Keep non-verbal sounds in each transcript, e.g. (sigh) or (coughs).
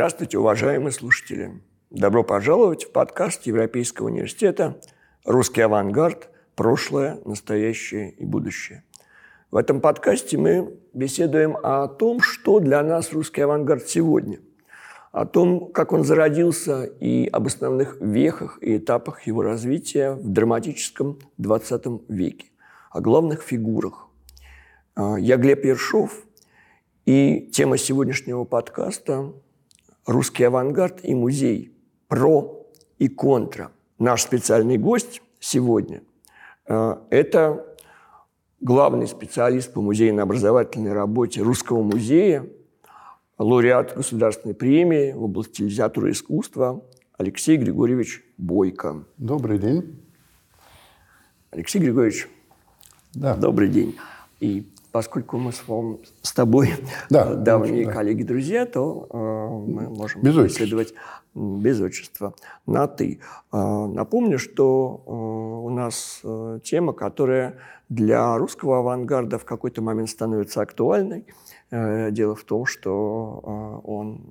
Здравствуйте, уважаемые слушатели! Добро пожаловать в подкаст Европейского университета «Русский авангард. Прошлое, настоящее и будущее». В этом подкасте мы беседуем о том, что для нас русский авангард сегодня, о том, как он зародился и об основных вехах и этапах его развития в драматическом XX веке, о главных фигурах. А, я Глеб Ершов, и тема сегодняшнего подкаста русский авангард и музей, про и контра. Наш специальный гость сегодня э, – это главный специалист по музейно-образовательной работе Русского музея, лауреат государственной премии в области литературы и искусства Алексей Григорьевич Бойко. Добрый день. Алексей Григорьевич, да. добрый день. И поскольку мы с, с тобой да, давние да. коллеги-друзья, то э, мы можем без беседовать без отчества на «ты». Э, напомню, что э, у нас э, тема, которая для русского авангарда в какой-то момент становится актуальной – Э, дело в том, что э, он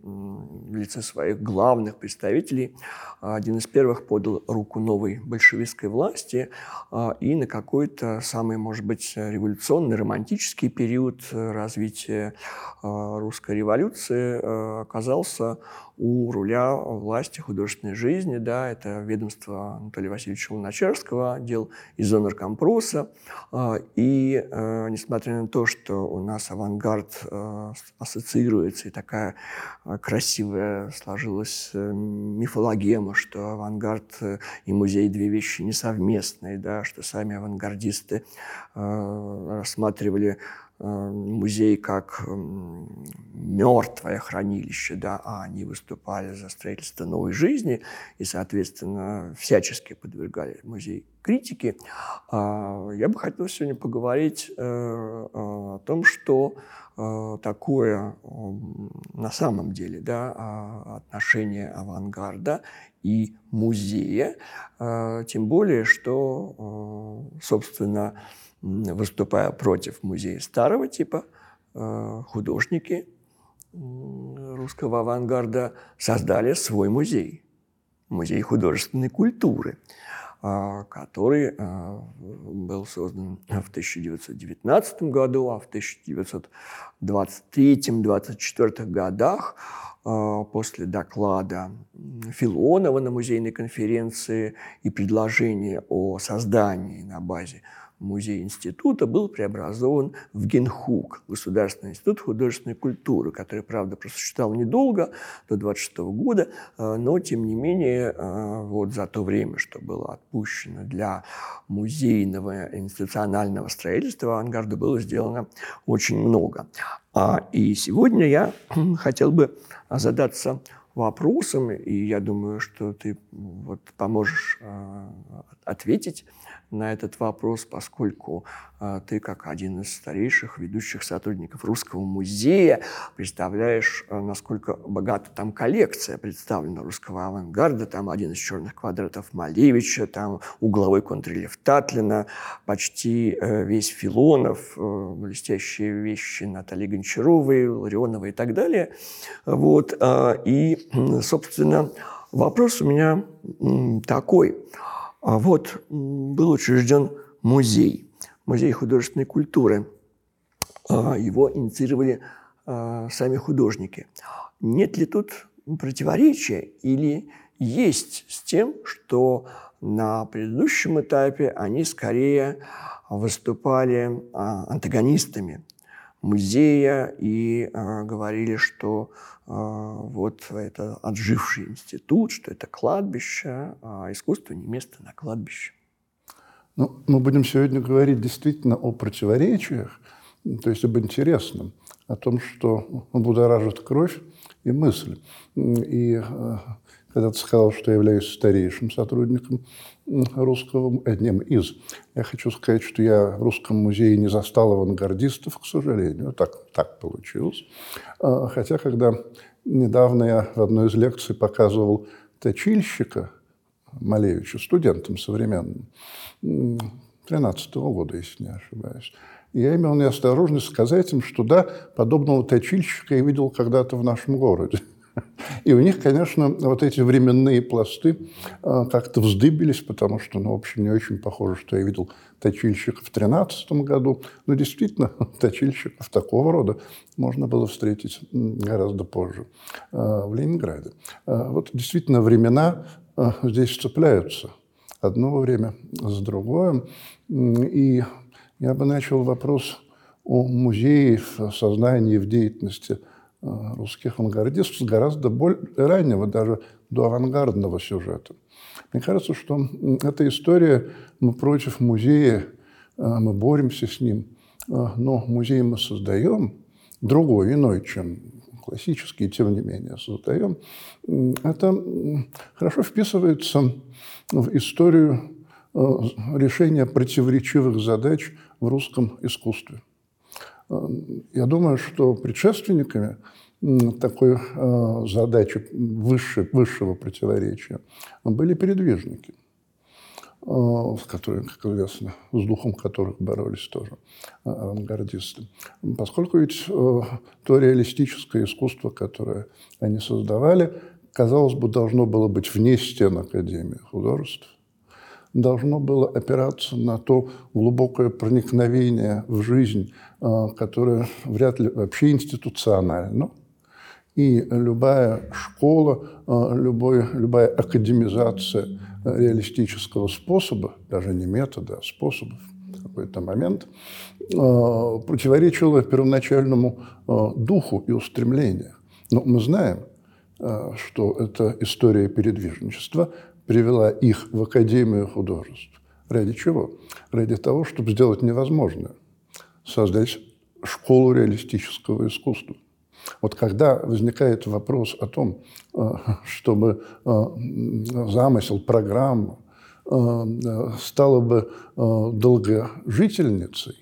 в лице своих главных представителей один из первых подал руку новой большевистской власти э, и на какой-то самый, может быть, революционный, романтический период развития русской революции оказался у руля власти художественной жизни, да, это ведомство Анатолия Васильевича Луначарского, отдел изонаркомпроса. И несмотря на то, что у нас авангард Э, ассоциируется, и такая э, красивая сложилась э, мифологема, что авангард и музей две вещи несовместные, да, что сами авангардисты рассматривали музей как мертвое хранилище, да, а они выступали за строительство новой жизни и, соответственно, всячески подвергали музей критике. А, я бы хотел сегодня поговорить о том, что Э, такое на самом деле да, а, отношение авангарда и музея, э, тем более, что, э, собственно, выступая против музея старого типа, художники русского авангарда создали свой музей, музей художественной культуры – а, который а, был создан в 1919 году, а в 1923-1924 годах а, после доклада Филонова на музейной конференции и предложения о создании на базе музей института был преобразован в Генхук, Государственный институт художественной культуры, который, правда, просуществовал недолго, до 26 года, э, но, тем не менее, э, вот за то время, что было отпущено для музейного институционального строительства, авангарда было сделано очень много. А, и сегодня я (clears throat) хотел бы задаться вопросом, и я думаю, что ты вот поможешь э, ответить на этот вопрос, поскольку э, ты, как один из старейших ведущих сотрудников Русского музея, представляешь, э, насколько богата там коллекция представлена русского авангарда. Там один из черных квадратов Малевича, там угловой контррельеф Татлина, почти э, весь Филонов, э, блестящие вещи Натальи Гончаровой, Ларионовой и так далее. Вот, э, и, собственно, вопрос у меня такой – а вот был учрежден музей, музей художественной культуры. А, его инициировали а, сами художники. Нет ли тут противоречия или есть с тем, что на предыдущем этапе они скорее выступали антагонистами музея и говорили, что а, вот это отживший институт, что это кладбище, а искусство не место на кладбище. Ну, мы будем сегодня говорить действительно о противоречиях, то есть об интересном, о том, что будоражит кровь и мысль. И э, когда ты сказал, что я являюсь старейшим сотрудником русского, одним из, я хочу сказать, что я в Русском музее не застал авангардистов, к сожалению, так, так получилось. А, хотя, когда недавно я в одной из лекций показывал точильщика Малевича, студентам современным, 13 -го года, если не ошибаюсь, я имел неосторожность сказать им, что да, подобного точильщика я видел когда-то в нашем городе. И у них, конечно, вот эти временные пласты э, как-то вздыбились, потому что, ну, в общем, не очень похоже, что я видел точильщиков в 2013 году. Но действительно, (laughs) точильщиков такого рода можно было встретить гораздо позже э, в Ленинграде. Э, вот действительно времена здесь цепляются одно время с другое. И я бы начал вопрос о музее в сознании, в деятельности русских авангардистов с гораздо более раннего, даже до авангардного сюжета. Мне кажется, что эта история, мы против музея, э, мы боремся с ним, э, но музей мы создаем, другой, иной, чем классический, тем не менее, создаем, это хорошо вписывается в историю решения противоречивых задач в русском искусстве. Я думаю, что предшественниками такой э, задачи выше, высшего противоречия были передвижники, э, с которыми, как известно, с духом которых боролись тоже э, авангардисты. Поскольку ведь то реалистическое искусство, которое они создавали, казалось бы, должно было быть вне стен Академии художеств, должно было опираться на то глубокое проникновение в жизнь, а, которое вряд ли вообще институционально. И любая школа, а, любой, любая академизация реалистического способа, даже не метода, а способа в какой-то момент, а, противоречила первоначальному духу и устремлению. Но мы знаем, что это история передвижничества – привела их в Академию художеств. Ради чего? Ради того, чтобы сделать невозможное. Создать школу реалистического искусства. Вот когда возникает вопрос о том, э, чтобы э, замысел, программа э, стала бы долгожительницей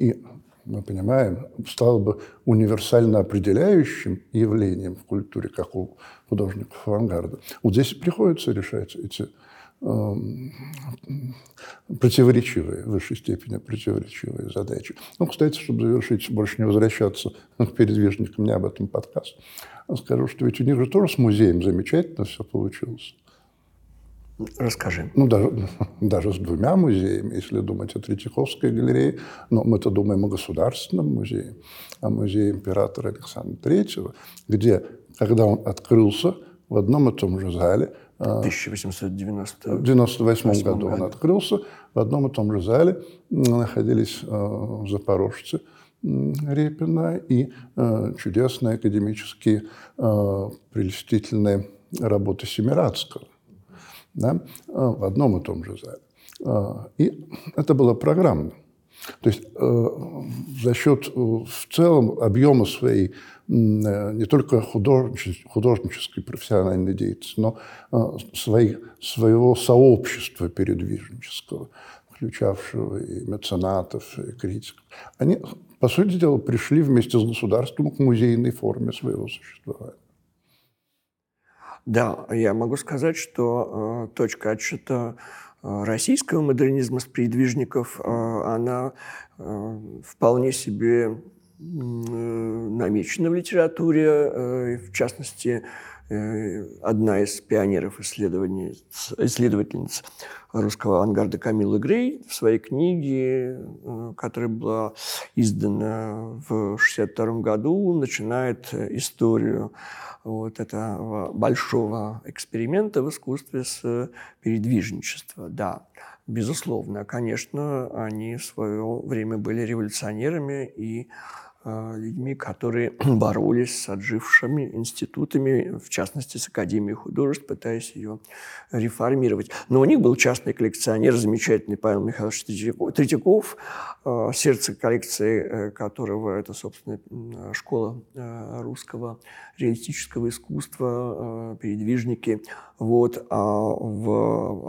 и мы понимаем, стало бы универсально определяющим явлением в культуре, как у художников авангарда. Вот здесь приходится решать эти э, противоречивые, в высшей степени противоречивые задачи. Ну, кстати, чтобы завершить, больше не возвращаться (laughs) к передвижникам, не об этом подкаст, скажу, что ведь у них же тоже с музеем замечательно все получилось. Расскажи. Ну, даже, (laughs) даже с двумя музеями, если думать о Третьяковской галерее, но мы-то думаем о государственном музее, о музее императора Александра III, где, когда он открылся, в одном и том же зале, в 1898 году он открылся. В одном и том же зале находились э, запорожцы Репина и э, чудесные академические э, прелестительные работы Семирадского да, а, в одном и том же зале. А, и это было программно. То есть э, за счет э, в целом объема своей э, не только художнической, художнической профессиональной деятельности, но своей, своего сообщества передвижнического, включавшего и меценатов, и критиков, они, по сути дела, пришли вместе с государством к музейной форме своего существования. Да, я могу сказать, что э, точка отсчета э, российского модернизма с передвижников, э, она э, вполне себе э, намечена в литературе, э, в частности, одна из пионеров исследований, исследовательниц русского авангарда Камила Грей в своей книге, э, которая была издана в 1962 году, начинает историю вот этого большого эксперимента в искусстве с передвижничества. Да, безусловно, конечно, они в свое время были революционерами и Э, людьми, которые (clears throat) боролись с отжившими институтами, в частности, с Академией художеств, пытаясь ее реформировать. Но у них был частный коллекционер, замечательный Павел Михайлович Третьяков, э, сердце коллекции э, которого это, собственно, школа русского реалистического искусства, передвижники. Вот. А в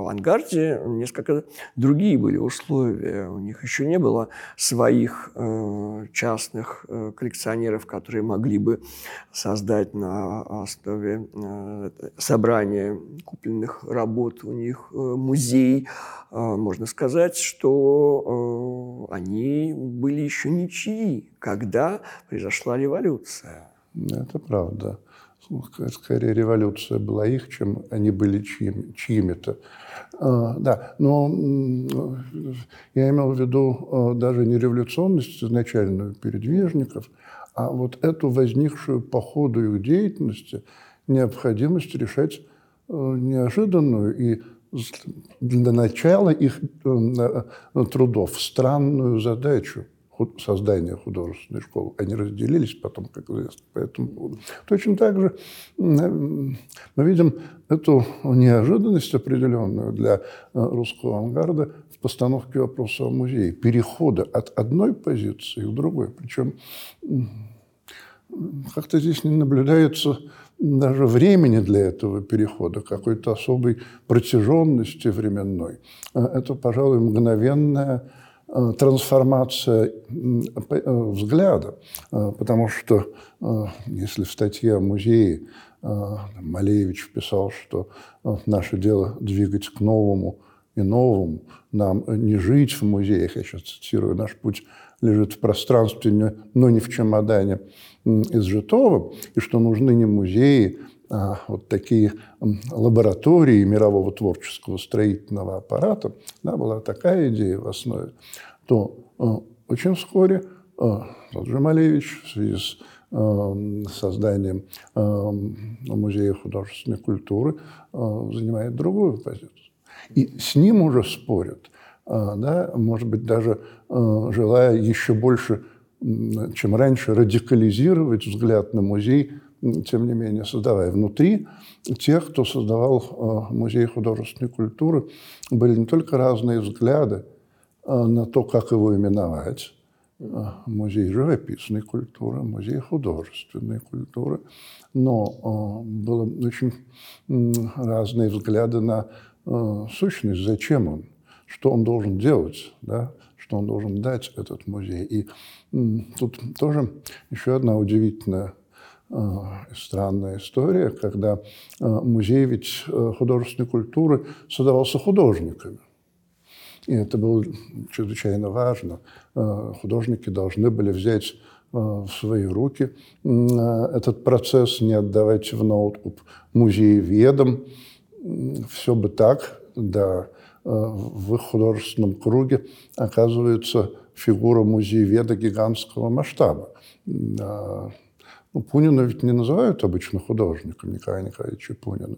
авангарде несколько другие были условия. У них еще не было своих частных Э, коллекционеров, которые могли бы создать на основе э, собрания купленных работ у них э, музей. Можно сказать, что они были еще ничьи, когда произошла революция. Это правда. Скорее революция была их, чем они были чьими, чьими-то. А, да, но я имел в виду даже не революционность изначальную передвижников, а вот эту возникшую по ходу их деятельности необходимость решать неожиданную и для начала их трудов странную задачу – создания художественной школы. Они разделились потом, как известно, по этому поводу. Точно так же мы видим эту неожиданность определенную для э, русского авангарда в постановке вопроса о музее. Перехода от одной позиции к другой. Причем как-то здесь не наблюдается даже времени для этого перехода, какой-то особой протяженности временной. Э, это, пожалуй, мгновенная Э, трансформация э, взгляда, э, потому что если в статье о музее Малевич писал, что наше дело двигать к новому и новому, нам не жить в музеях, я сейчас цитирую, наш путь лежит в пространстве, но не в чемодане изжитого, и что нужны не музеи, вот такие лаборатории мирового творческого строительного аппарата, да, была такая идея в основе, то а, очень вскоре а, же Малевич в связи с созданием Музея художественной культуры занимает другую позицию. И с ним уже спорят, да, может быть, даже желая еще больше, чем раньше, радикализировать взгляд на музей тем не менее, создавая внутри тех, кто создавал э, музей художественной культуры, были не только разные взгляды э, на то, как его именовать, э, музей живописной культуры, музей художественной культуры, но было очень разные взгляды на сущность, зачем он, что он должен делать, да, что он должен дать этот музей. И тут тоже еще одна удивительная странная история, когда э, музей ведь э, художественной культуры создавался художниками. И это было чрезвычайно важно. Художники должны были взять в свои руки этот процесс, не отдавать в ноуткуп музееведам. Все бы так, да, в их художественном круге оказывается фигура музееведа гигантского масштаба ну, Пунина ведь не называют обычно художником Николая Николаевича Пунина.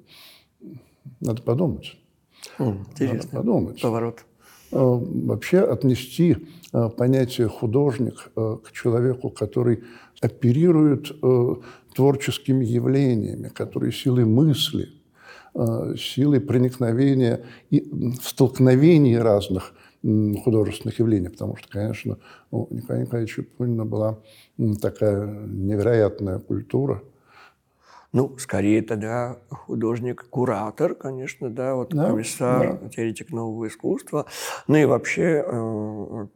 Надо подумать. Интересно. Надо подумать. Поворот. А, вообще отнести а, понятие художник а, к человеку, который оперирует творческими явлениями, который силой мысли, силой проникновения и в столкновении разных художественных явлений, потому что, конечно, у Николая Николаевича Пунина была такая невероятная культура. Ну, скорее тогда художник-куратор, конечно, да, вот да, комиссар, да. теоретик нового искусства. Ну и вообще э,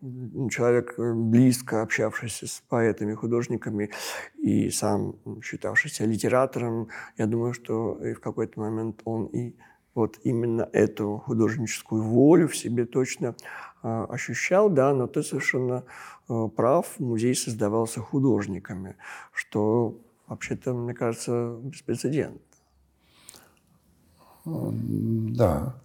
человек, близко общавшийся с поэтами, художниками и сам считавшийся литератором, я думаю, что и в какой-то момент он и вот именно эту художническую волю в себе точно э, ощущал, да, но ты совершенно э, прав, музей создавался художниками, что вообще-то, мне кажется, беспрецедентно. Да.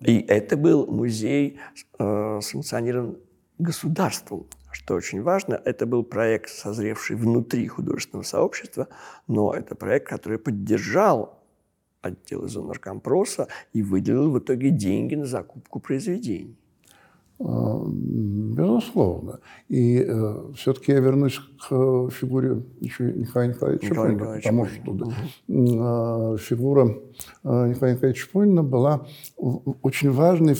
И это был музей э, санкционирован государством, что очень важно. Это был проект, созревший внутри художественного сообщества, но это проект, который поддержал отдел изонаркомпроса и выделил в итоге деньги на закупку произведений. А, безусловно. И э, все-таки я вернусь к э, фигуре еще Николая Николаевича Николая Пунина, потому что угу. э, фигура э, Николая Николаевича Пунина была очень важной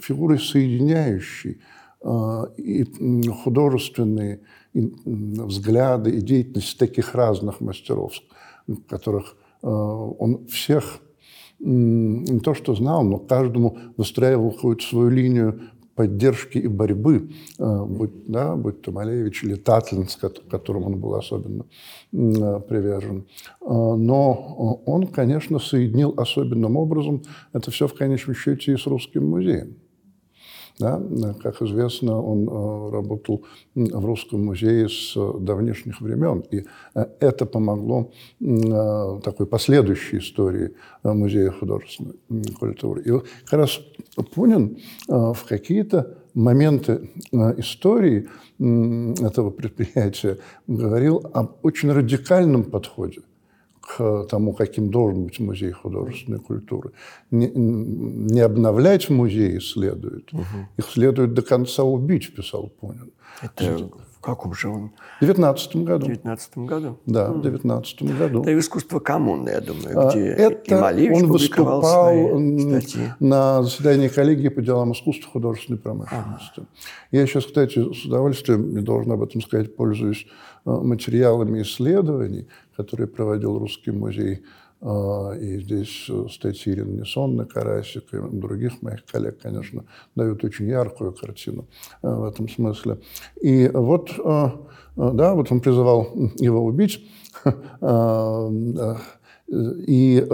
фигурой, соединяющей э, и художественные и взгляды и деятельность таких разных мастеров, которых он всех не то что знал, но каждому выстраивал какую-то свою линию поддержки и борьбы, э, будь, да, будь то Малевич или Татлин, к которому он был особенно э, привержен. Но он, конечно, соединил особенным образом это все в конечном счете и с русским музеем. Да? Как известно, он э, работал в Русском музее с давнишних времен, и это помогло такой последующей истории Музея художественной культуры. И как раз Пунин в какие-то моменты истории этого предприятия говорил об очень радикальном подходе к тому, каким должен быть музей художественной культуры. Не, не обновлять музеи следует, угу. их следует до конца убить, писал Пунин. Это в каком же он? В 19 году. В 19 году? Да, в 19 году. Это искусство коммуны, я думаю, а, где Это Малевич он выступал на заседании коллегии по делам искусства художественной промышленности. Ага. Я сейчас, кстати, с удовольствием, не должен об этом сказать, пользуюсь э, материалами исследований, которые проводил Русский музей а, и здесь э, статьи Ирины Несонны, Карасик и других моих коллег, конечно, дают очень яркую картину э, в этом смысле. И вот, э, да, вот он призывал его убить, (laughs) и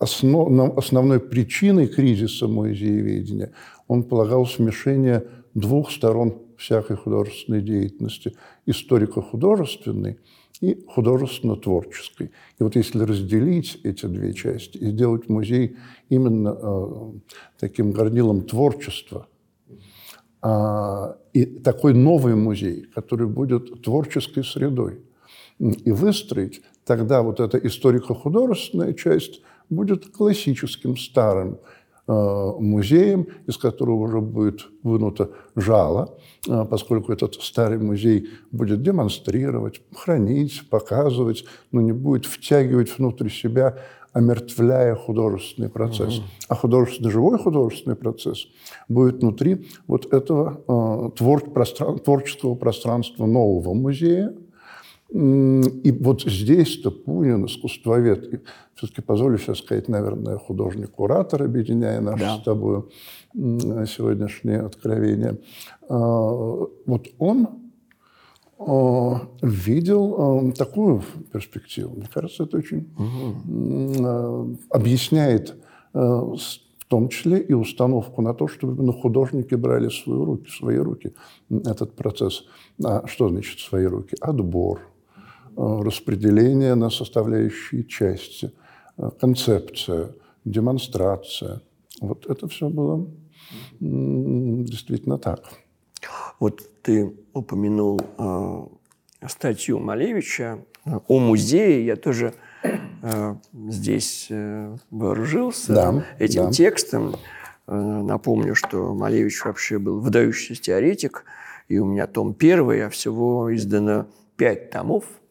основ, основной причиной кризиса музееведения он полагал смешение двух сторон всякой художественной деятельности – историко-художественной – и художественно-творческой. И вот если разделить эти две части и сделать музей именно э, таким горнилом творчества, э, и такой новый музей, который будет творческой средой, и выстроить, тогда вот эта историко-художественная часть будет классическим старым музеем, из которого уже будет вынуто жало, э, поскольку этот старый музей будет демонстрировать, хранить, показывать, но не будет втягивать внутрь себя, омертвляя художественный процесс. Угу. А художественный, живой художественный процесс будет внутри вот этого э, твор, простран, творческого пространства нового музея, и вот здесь-то Пунин, искусствовед, все-таки позволю сейчас сказать, наверное, художник-куратор, объединяя наши да. с тобой сегодняшние откровения. А, вот он а, видел а, такую перспективу. Мне кажется, это очень угу. объясняет в том числе и установку на то, чтобы именно художники брали в свои руки, в свои руки этот процесс. А что значит свои руки? Отбор, распределение на составляющие части, э, концепция, демонстрация. Вот это все было действительно так. Вот ты упомянул э, статью Малевича о музее. Я тоже э, здесь э, вооружился да, этим да. текстом. Э, напомню, что Малевич вообще был выдающийся теоретик, и у меня том первый, а всего издано пять томов – Э,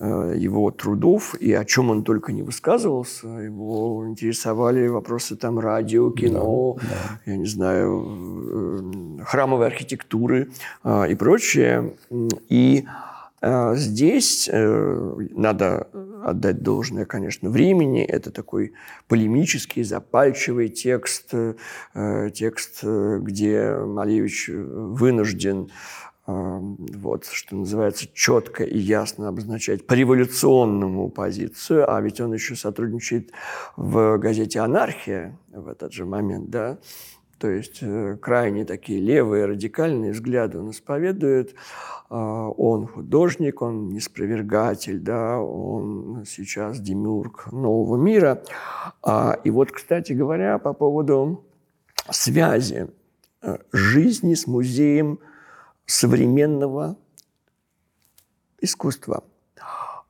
его трудов, и о чем он только не высказывался. Его интересовали вопросы там радио, кино, да, да. я не знаю, э, храмовой архитектуры э, и прочее. И здесь надо отдать должное, конечно, времени. Это такой полемический, запальчивый текст, текст, где Малевич вынужден вот, что называется, четко и ясно обозначать по революционному позицию, а ведь он еще сотрудничает в газете «Анархия» в этот же момент, да, то есть э, крайне такие левые, радикальные взгляды он исповедует. А, он художник, он неспровергатель, да, он сейчас демиург нового мира. А, и вот, кстати говоря, по поводу связи э, жизни с музеем – современного искусства.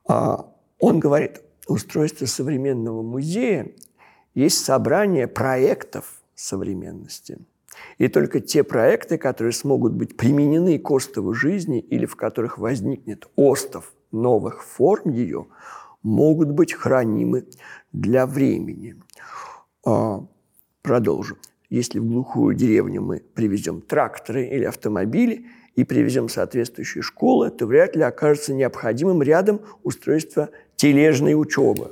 А, он говорит, устройство современного музея есть собрание проектов современности. И только те проекты, которые смогут быть применены к остову жизни или в которых возникнет остов новых форм ее, могут быть хранимы для времени. А, продолжу. Если в глухую деревню мы привезем тракторы или автомобили – и привезем соответствующие школы, то вряд ли окажется необходимым рядом устройство тележной учебы.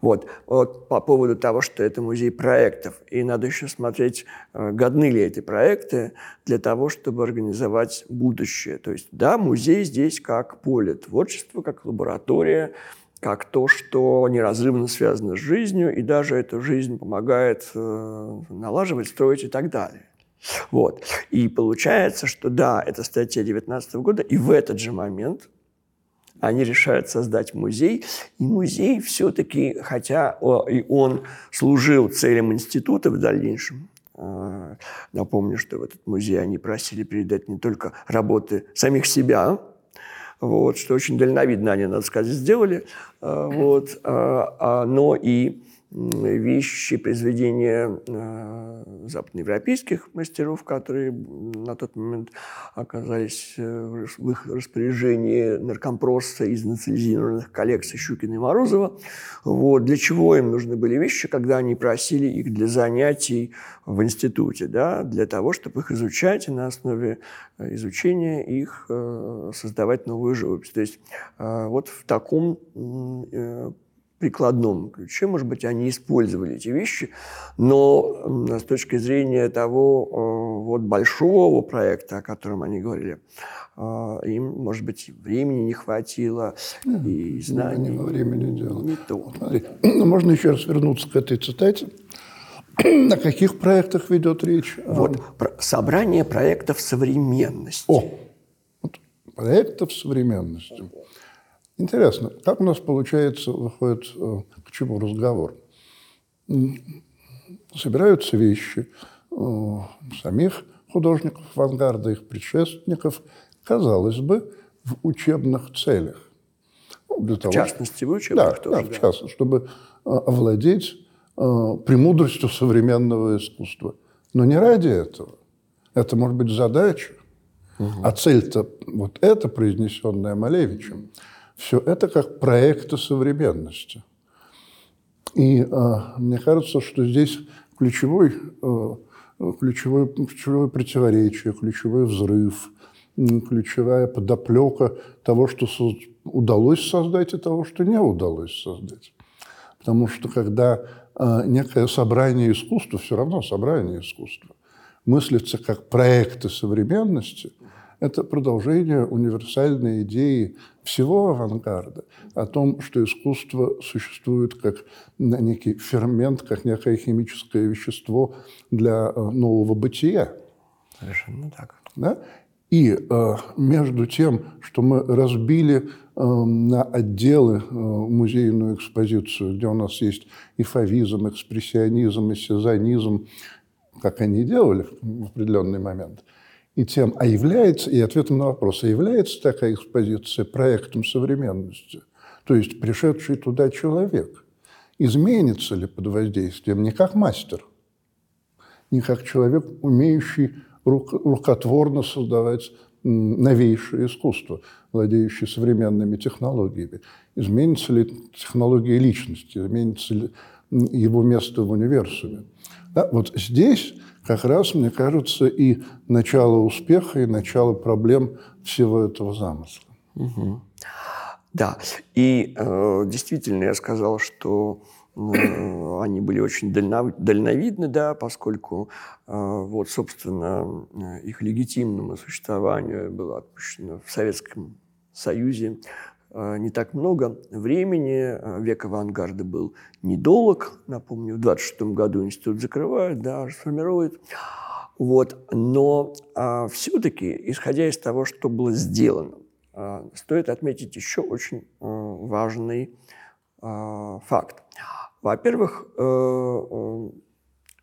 Вот. вот по поводу того, что это музей проектов. И надо еще смотреть, э, годны ли эти проекты для того, чтобы организовать будущее. То есть, да, музей здесь как поле творчества, как лаборатория, как то, что неразрывно связано с жизнью, и даже эту жизнь помогает э, налаживать, строить и так далее. Вот. И получается, что да, это статья 19 года, и в этот же момент они решают создать музей. И музей все-таки, хотя и он служил целям института в дальнейшем, а, напомню, что в этот музей они просили передать не только работы самих себя, вот, что очень дальновидно они, надо сказать, сделали, а, вот, а, но и вещи, произведения э, западноевропейских мастеров, которые на тот момент оказались э, в их распоряжении наркомпроса из национализированных коллекций Щукина и Морозова. Вот. Для чего им нужны были вещи, когда они просили их для занятий в институте, да? для того, чтобы их изучать и на основе э, изучения их создавать новую живопись. То есть вот в таком прикладном ключе, может быть, они использовали эти вещи, но с точки зрения того э, вот большого проекта, о котором они говорили, э, им, может быть, времени не хватило, и знаний. Не времени дело. Не то. Смотри, (clears throat) можно еще раз вернуться к этой цитате. (clears throat) О каких проектах ведет речь? Вот, собрание проектов современности. О, вот, проектов современности. Интересно, как у нас получается, выходит, э, к чему разговор? Собираются вещи э, самих художников авангарда, их предшественников, казалось бы, в учебных целях. Ну, для в того, частности, в учебных да, тоже. Да, в частности, чтобы э, овладеть премудростью современного искусства. Но не ради этого. Это может быть задача. Угу. А цель-то вот это, произнесенная Малевичем, все это как проекты современности. И э, мне кажется, что здесь ключевой, э, ключевое, ключевое противоречие, ключевой взрыв, ключевая подоплека того, что удалось создать, и того, что не удалось создать. Потому что когда э, некое собрание искусства, все равно собрание искусства, мыслится как проекты современности – это продолжение универсальной идеи всего авангарда о том, что искусство существует как некий фермент, как некое химическое вещество для э, нового бытия. Совершенно так. Да? И э, между тем, что мы разбили э, на отделы э, музейную экспозицию, где у нас есть и фавизм, экспрессионизм, и сезонизм, как они делали в определенный момент – и тем, а является, и ответом на вопрос, а является такая экспозиция проектом современности, то есть пришедший туда человек, изменится ли под воздействием? Не как мастер, не как человек, умеющий рук, рукотворно создавать новейшее искусство, владеющее современными технологиями. Изменится ли технология личности, изменится ли его место в универсуме. Да, вот здесь как раз, мне кажется, и начало успеха, и начало проблем всего этого замысла. Угу. Да, и э, действительно я сказал, что э, они были очень дальновидны, да, поскольку э, вот, собственно, их легитимному существованию было отпущено в Советском Союзе Э, не так много времени. Э, век авангарда был недолг. Напомню, в 26 году институт закрывают, да, расформируют. Вот. Но а, все-таки, исходя из того, что было сделано, а, стоит отметить еще очень а, важный а, факт. Во-первых, а,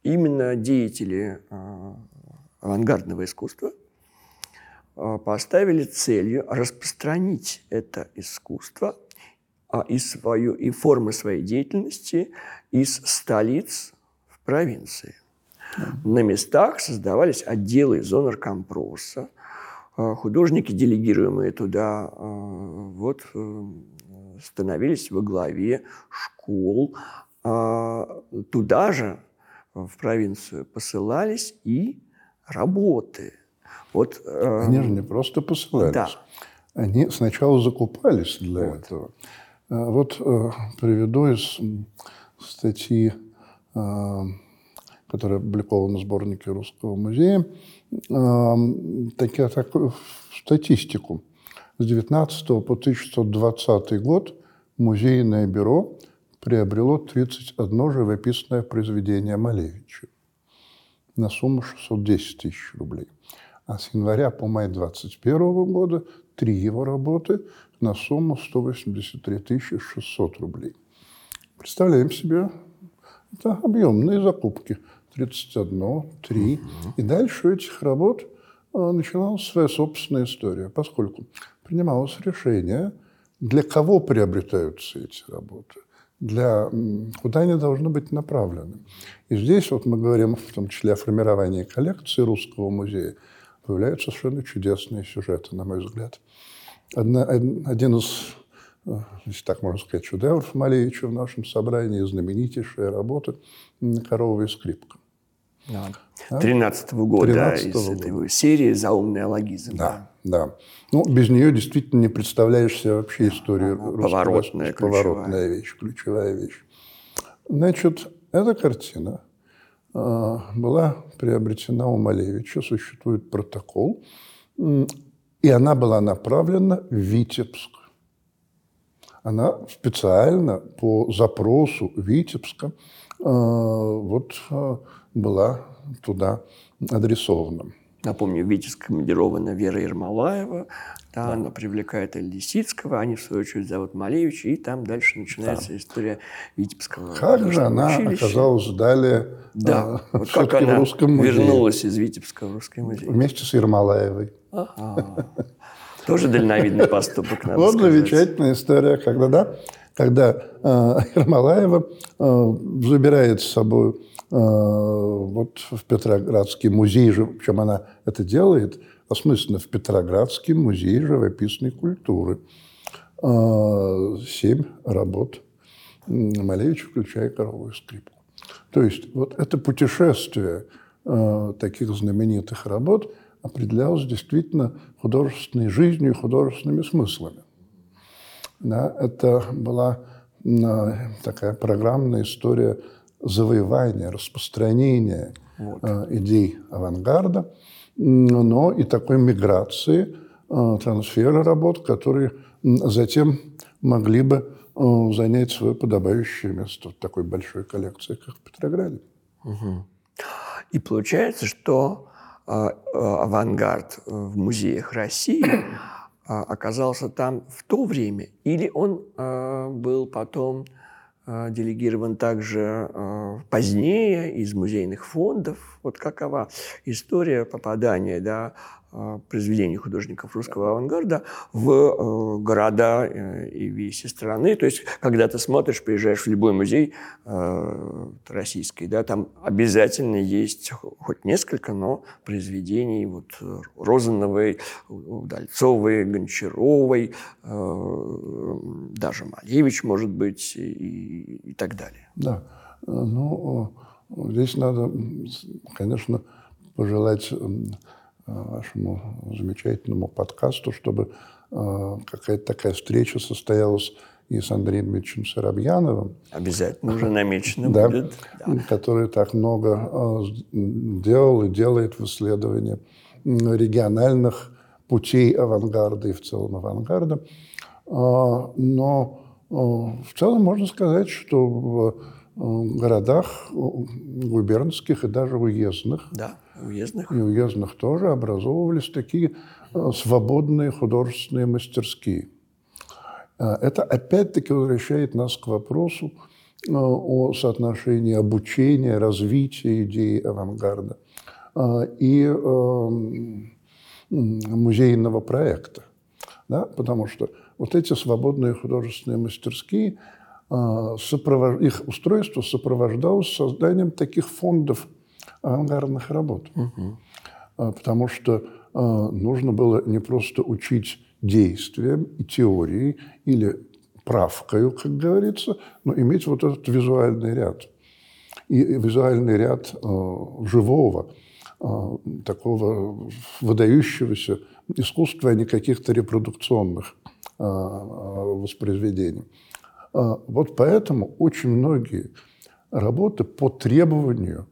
именно деятели а, авангардного искусства – Э, поставили целью распространить это искусство а, и, свою, и формы своей деятельности из столиц в провинции. На местах создавались отделы зонаркомпроса, э, художники, делегируемые туда, э, вот, становились во главе школ. Туда же, в провинцию, посылались и работы – вот, э, Они же не просто посылались. Да. Они сначала закупались для вот. этого. Э, вот э, приведу из статьи, э, которая опубликована в сборнике Русского музея, э, таки, такую статистику. С 19 по 1920 год музейное бюро приобрело 31 живописное произведение Малевича. на сумму 610 тысяч рублей. А с января по май 2021 года три его работы на сумму 183 600 рублей. Представляем себе, это объемные закупки. 31, 3. И дальше у этих работ а, начиналась своя собственная история, поскольку принималось решение, для кого приобретаются эти работы, для, куда они должны быть направлены. И здесь вот мы говорим в том числе о формировании коллекции Русского музея. Появляются совершенно чудесные сюжеты, на мой взгляд. Одна, один из если так можно сказать, шедевров Малевича в нашем собрании, знаменитейшая работа «Корова и скрипка». Да. 13 -го года 13 -го из этой серии «Заумный алогизм». Да, да. Ну, без нее действительно не представляешь себе вообще историю Поворотная, русского. Поворотная вещь, ключевая вещь. Значит, эта картина э, была приобретена у Малевича, существует протокол, и она была направлена в Витебск она специально по запросу Витебска э, вот э, была туда адресована. Напомню, в Витебск командирована Вера Ермолаева, да, да. она привлекает Лисицкого, они, в свою очередь, зовут Малевича, и там дальше начинается да. история Витебского Как же она училища. оказалась далее да. э, вот как она в русском музее. вернулась из Витебска в Русский музей? Вместе с Ермолаевой. Ага. Тоже дальновидный поступок, надо Вот сказать. замечательная история, когда, да, когда э, Ермолаева э, забирает с собой вот в Петроградский музей, причем она это делает, осмысленно в Петроградский музей живописной культуры. Э, семь работ Малевича, включая коровую скрипку. То есть вот это путешествие э, таких знаменитых работ – определялось действительно художественной жизнью и художественными смыслами. Да, это была такая программная история завоевания, распространения вот. э, идей авангарда, но и такой миграции, э, трансфера работ, которые затем могли бы э, занять свое подобающее место в такой большой коллекции, как в Петрограде. Угу. И получается, что авангард в музеях России оказался там в то время, или он был потом делегирован также позднее из музейных фондов. Вот какова история попадания да, произведений художников русского авангарда в э, города э, и веси страны. То есть, когда ты смотришь, приезжаешь в любой музей российский, да, там обязательно есть хоть несколько, но произведений вот Розановой, Удальцовой, Гончаровой, даже Малевич, может быть, и, и так далее. Да. Ну, здесь надо, конечно, пожелать вашему замечательному подкасту, чтобы э, какая-то такая встреча состоялась и с Андреем Ильичем Соробьяновым. Обязательно уже (laughs) намечено да, будет. Да. Который так много э, делал и делает в исследовании региональных путей авангарда и в целом авангарда. Э, но в целом можно сказать, что в городах губернских и даже уездных да уездных. И уездных тоже образовывались такие э, свободные художественные мастерские. Э, это опять-таки возвращает нас к вопросу э, о соотношении обучения, развития идеи авангарда и музейного проекта. Да? Потому что вот эти свободные художественные мастерские, их устройство сопровождалось созданием таких фондов авангардных работ. Угу. Потому что а, нужно было не просто учить действиям и теории или правкою, как говорится, но иметь вот этот визуальный ряд. И визуальный ряд э, живого, э, такого выдающегося искусства, а не каких-то репродукционных э, воспроизведений. Вот поэтому очень многие работы по требованию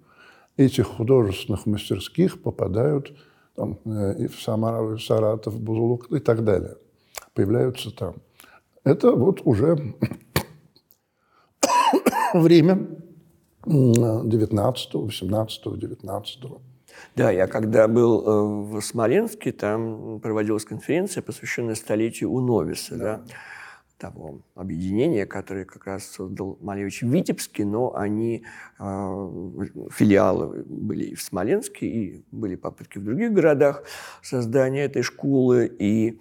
этих художественных мастерских попадают там, э, и в Самару, и в Саратов, Бузулук и так далее. Появляются там. Это вот уже (coughs) время 19, 18, 19. Да, я когда был э, в Смоленске, там проводилась конференция, посвященная столетию Уновиса, да. да, того объединения, которое как раз создал Малевич в Витебске, но они, э, филиалы были и в Смоленске, и были попытки в других городах создания этой школы, и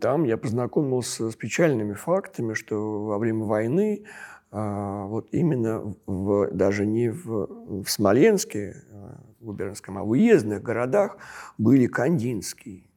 там я познакомился с печальными фактами, что во время войны а, вот именно в, даже не в, в Смоленске, а, губернском, а в уездных городах были Кандинский, а,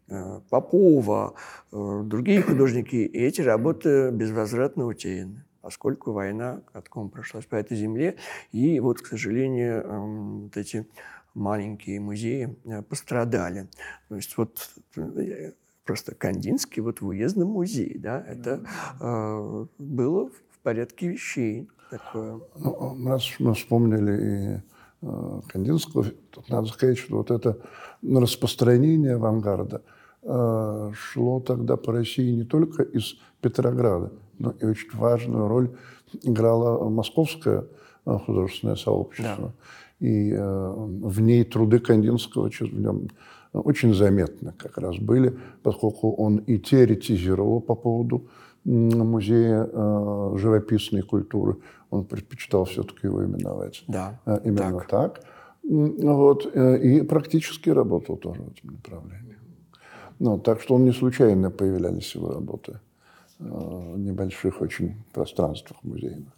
Попова, другие (clears throat) художники, и эти работы безвозвратно утеряны поскольку война катком прошлась по этой земле. И вот, к сожалению, вот эти маленькие музеи пострадали. То есть вот э, просто Кандинский вот в уездном музее, да, это э, было порядке вещей. Такое. Ну, раз мы вспомнили и э, Кандинского, тут надо сказать, что вот это распространение авангарда э, шло тогда по России не только из Петрограда, но и очень важную роль играло московское э, художественное сообщество. Да. И э, в ней труды Кандинского в нем очень заметны как раз были, поскольку он и теоретизировал по поводу музея э, живописной культуры. Он предпочитал все-таки его именовать да, э, именно так. так. Вот, э, и практически работал тоже в этом направлении. Ну, так что он не случайно появлялись его работы э, в небольших очень пространствах музейных.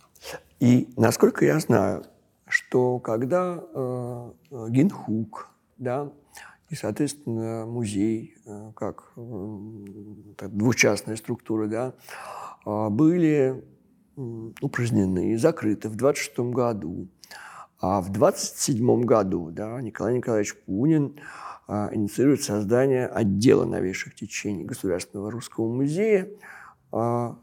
И насколько я знаю, что когда э, Гинхук, да, и, соответственно, музей, э, как двухчастная структура, да, а, были упразднены, закрыты в 26 году. А в 27 году да, Николай Николаевич Пунин инициирует создание отдела новейших течений Государственного русского музея, а,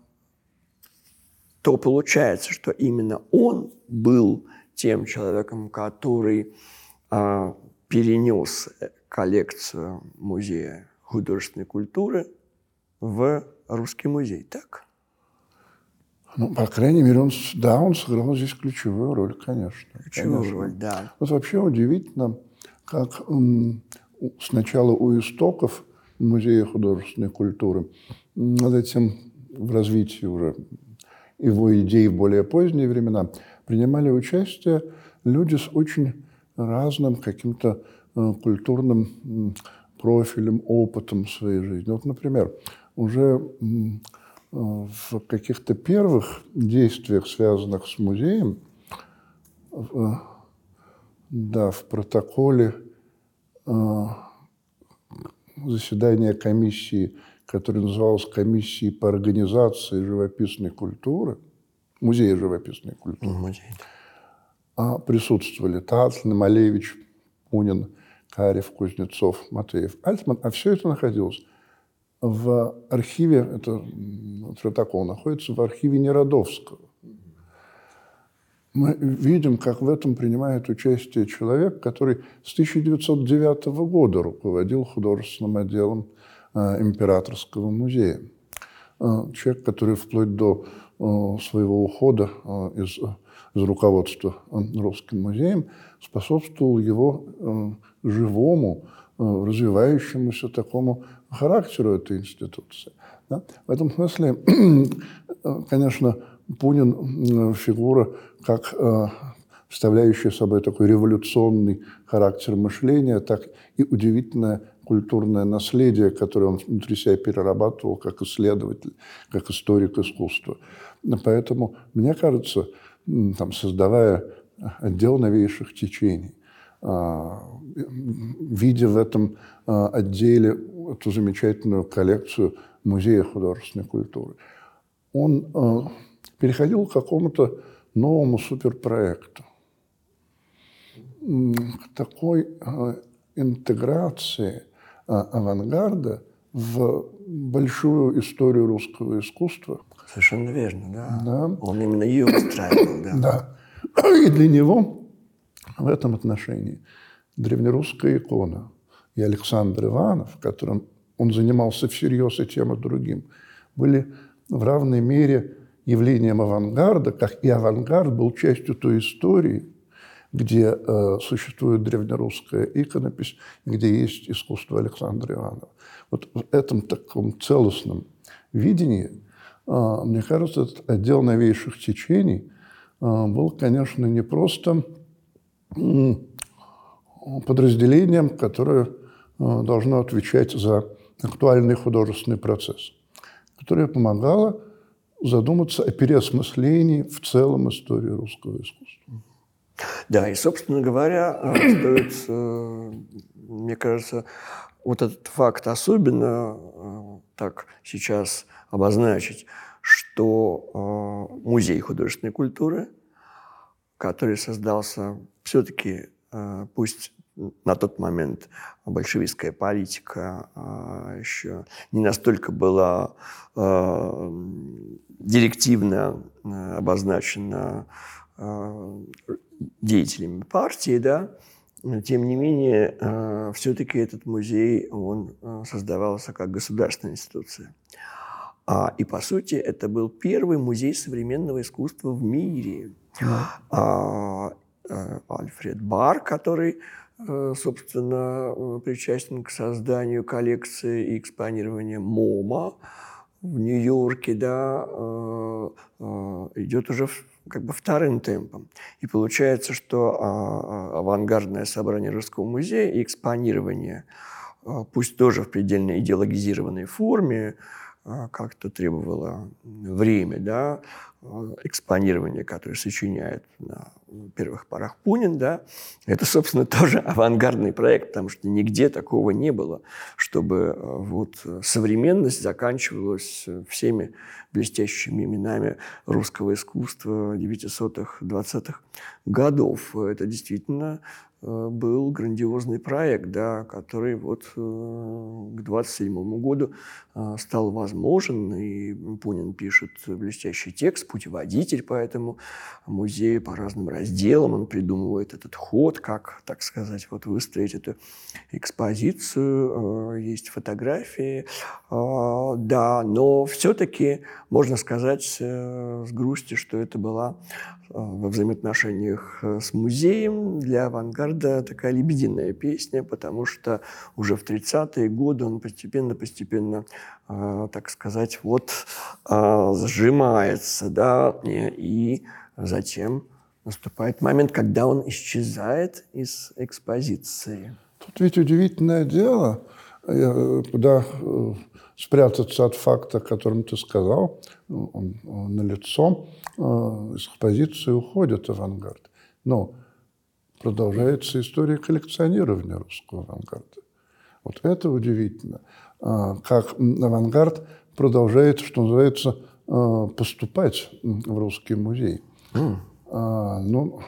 то получается, что именно он был тем человеком, который перенес коллекцию музея художественной культуры в русский музей, так? Ну, по крайней мере, он, да, он сыграл здесь ключевую роль, конечно. Ключевую конечно. роль, да. Вот вообще удивительно, как сначала у истоков Музея художественной культуры, а затем в развитии уже его идей в более поздние времена принимали участие люди с очень разным каким-то Э, культурным профилем, опытом своей жизни. Вот, например, уже э, в каких-то первых действиях, связанных с музеем, да, в протоколе э, заседания комиссии, которая называлась комиссией по организации живописной культуры, музея живописной культуры, Музей. А присутствовали Татлин, Малевич, Пунин, Карев, Кузнецов, Матвеев, Альтман, а все это находилось в архиве, это протокол находится в архиве Неродовского. Мы видим, как в этом принимает участие человек, который с 1909 года руководил художественным отделом э, Императорского музея. Э, человек, который вплоть до э, своего ухода из, из руководства Русским музеем способствовал его живому, развивающемуся такому характеру этой институции. Да? В этом смысле, (clears throat) конечно, Пунин фигура как э, вставляющая собой такой революционный характер мышления, так и удивительное культурное наследие, которое он внутри себя перерабатывал как исследователь, как историк искусства. Поэтому, мне кажется, там, создавая отдел новейших течений, а, видя в этом а, отделе эту замечательную коллекцию Музея художественной культуры. Он переходил к какому-то новому суперпроекту, к такой интеграции авангарда в большую историю русского искусства. Совершенно верно, да. да. Он именно ее устраивал, да. Да. И для него в этом отношении древнерусская икона и Александр Иванов, которым он занимался всерьез и тем и другим, были в равной мере явлением авангарда, как и авангард был частью той истории, где э, существует древнерусская иконопись, где есть искусство Александра Иванова. Вот в этом таком целостном видении, э, мне кажется, этот отдел новейших течений э, был, конечно, не просто э, подразделением, которое э, должно отвечать за актуальный художественный процесс, которое помогало задуматься о переосмыслении в целом истории русского искусства. Да, и, собственно говоря, э, стоит, э, мне кажется, вот этот факт особенно э, так сейчас обозначить, что музей художественной культуры, который создался все-таки, пусть на тот момент большевистская политика еще не настолько была директивно обозначена деятелями партии, да, тем не менее, э, все-таки этот музей, он э, создавался как государственная институция. А, и, по сути, это был первый музей современного искусства в мире. А, э, Альфред Бар, который, собственно, причастен к созданию коллекции и экспонированию МОМА в Нью-Йорке, да, идет уже как бы вторым темпом. И получается, что а, а, авангардное собрание Русского музея и экспонирование, пусть тоже в предельно идеологизированной форме, как-то требовало время, да, а, экспонирование, которое сочиняет на первых порах Пунин, да, это, собственно, (laughs) тоже авангардный проект, потому что нигде такого не было, чтобы вот современность заканчивалась всеми блестящими именами русского искусства 900-х, 20-х годов. Это действительно был грандиозный проект, да, который вот к 27 году стал возможен. И Пунин пишет блестящий текст, путеводитель по этому музею, по разным разделам. Он придумывает этот ход, как, так сказать, вот выстроить эту экспозицию. Есть фотографии, да, но все-таки можно сказать с грустью, что это была во взаимоотношениях с музеем для авангарда такая лебединая песня, потому что уже в 30-е годы он постепенно-постепенно, э, так сказать, вот э, сжимается, да, и затем наступает момент, когда он исчезает из экспозиции. Тут ведь удивительное дело, куда э, спрятаться от факта, о котором ты сказал, он, он на лицо, э, из экспозиции уходит авангард. Но продолжается история коллекционирования русского авангарда. Вот это удивительно. А, как авангард продолжает, что называется, а, поступать в русский музей. Mm. Ну,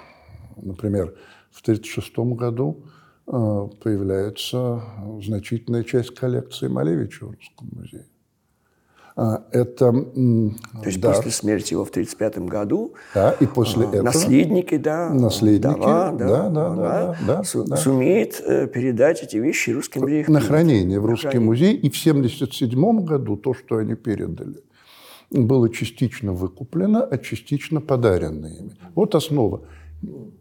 например, в 1936 году появляется значительная часть коллекции Малевича в Русском музее. А, это... То есть да. после смерти его в 1935 году да, и после а, этого наследники, да, наследники, вдова, да, да, да, да, да, су- да. сумеет э, передать эти вещи русским музеям. На хранение в русский музей. И в 1977 году то, что они передали, было частично выкуплено, а частично подарено ими. Вот основа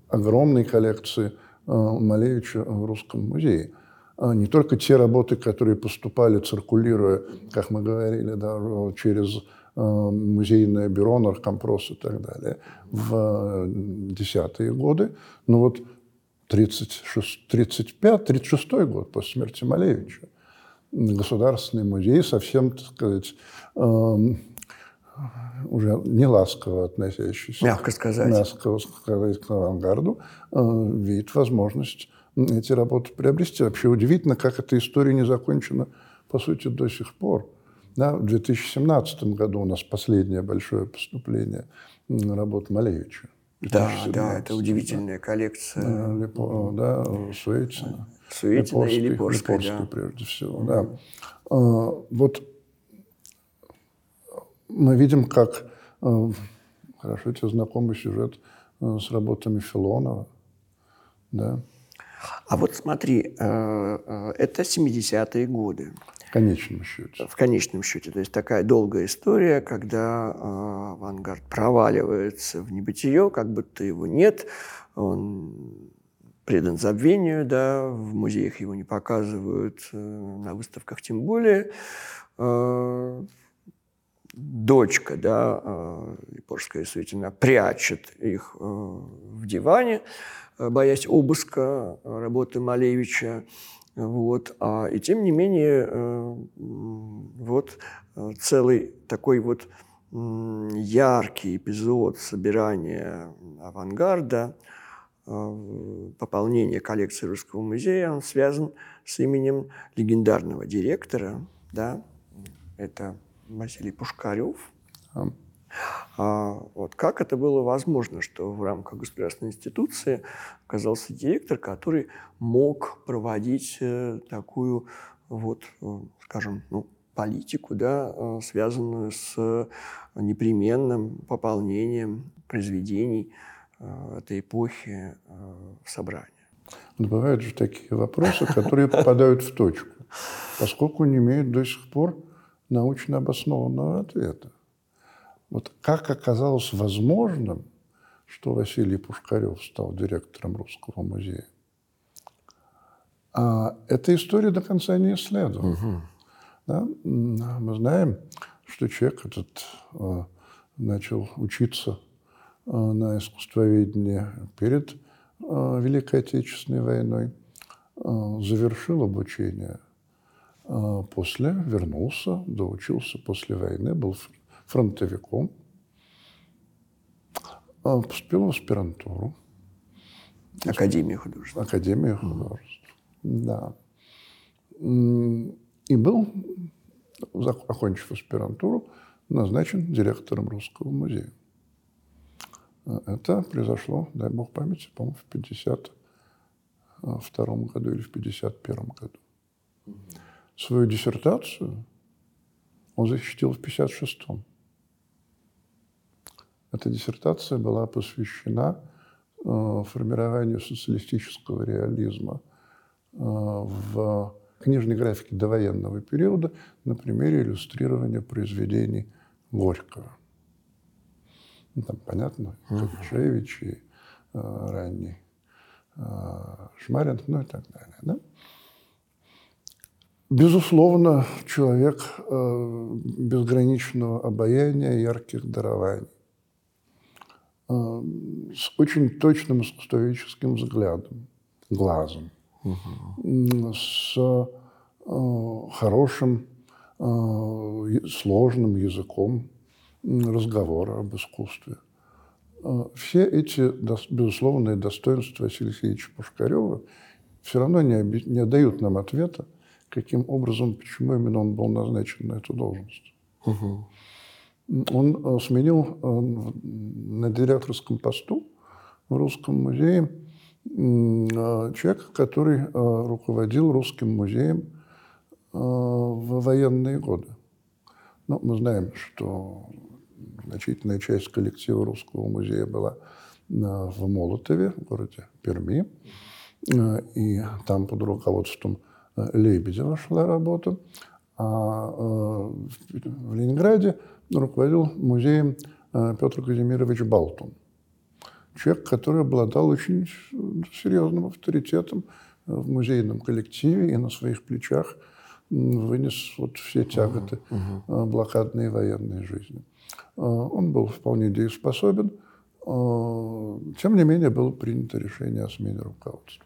огромной коллекции э, Малевича в Русском музее – не только те работы, которые поступали, циркулируя, как мы говорили, да, через э, музейное бюро, наркомпрос и так далее, в десятые годы. Но вот 35-36 год после смерти Малевича Государственный музей совсем, так сказать, эм, уже не ласково относящийся, мягко сказать, мягко сказать к авангарду, э, видит возможность эти работы приобрести. Вообще удивительно, как эта история не закончена, по сути, до сих пор. Да, в 2017 году у нас последнее большое поступление работ Малевича. Да, да, это удивительная да. коллекция. Липо, да, Суетина. Суетина и Липорской, Липорской да. прежде всего, да. А, вот мы видим, как а, хорошо тебе знакомый сюжет а, с работами Филонова, да, а вот смотри, э, э, это 70-е годы. конечном счете. В конечном счете. То есть такая долгая история, когда э, авангард проваливается в небытие, как будто его нет, он предан забвению, да, в музеях его не показывают, на выставках тем более. Дочка, да, Ипорская Суетина, прячет их в диване, боясь обыска работы Малевича. Вот. А, и тем не менее, вот целый такой вот яркий эпизод собирания авангарда, пополнения коллекции Русского музея, он связан с именем легендарного директора, да, это Василий Пушкарев. А. Вот как это было возможно, что в рамках государственной институции оказался директор, который мог проводить э, такую вот, э, скажем, ну, политику, да, э, связанную с непременным пополнением произведений этой эпохи в собрании. Бывают же такие вопросы, которые попадают в точку, поскольку не имеют до сих пор научно обоснованного ответа. Вот как оказалось возможным, что Василий Пушкарев стал директором Русского музея? А эта история до конца не исследована. Угу. Да? Мы знаем, что человек этот э, начал учиться э, на искусствоведении перед э, Великой Отечественной войной, завершил обучение а после вернулся, доучился после войны, был фронтовиком, а поступил в аспирантуру. Академию художеств. Академию художеств, да. И был, окончив аспирантуру, назначен директором Русского музея. Это произошло, дай бог памяти, по-моему, в 52 году или в 51 году. Свою диссертацию он защитил в 56-м. Эта диссертация была посвящена э, формированию социалистического реализма э, в книжной графике довоенного периода на примере иллюстрирования произведений Горького. Ну, там, понятно, Кокачевич и э, ранний э, Шмарин, ну и так далее. Да? Безусловно, человек э, безграничного обаяния, ярких дарований, с очень точным искусствоведческим взглядом, глазом, угу. с э, хорошим, э, сложным языком разговора об искусстве. Э, все эти безусловные достоинства Василия Алексеевича Пушкарева все равно не, не дают нам ответа каким образом, почему именно он был назначен на эту должность. Угу. Он э, сменил э, на директорском посту в Русском музее э, человека, который руководил Русским музеем в военные годы. Ну, мы знаем, что значительная часть коллектива Русского музея была в Молотове, в городе Перми, и там под руководством Лебедева шла работа, а в Ленинграде руководил музеем э, Петр Казимирович Балтун. Человек, который обладал очень серьезным авторитетом в музейном коллективе и на своих плечах вынес вот все тяготы uh-huh. блокадной военной жизни. Он был вполне дееспособен, тем не менее было принято решение о смене руководства.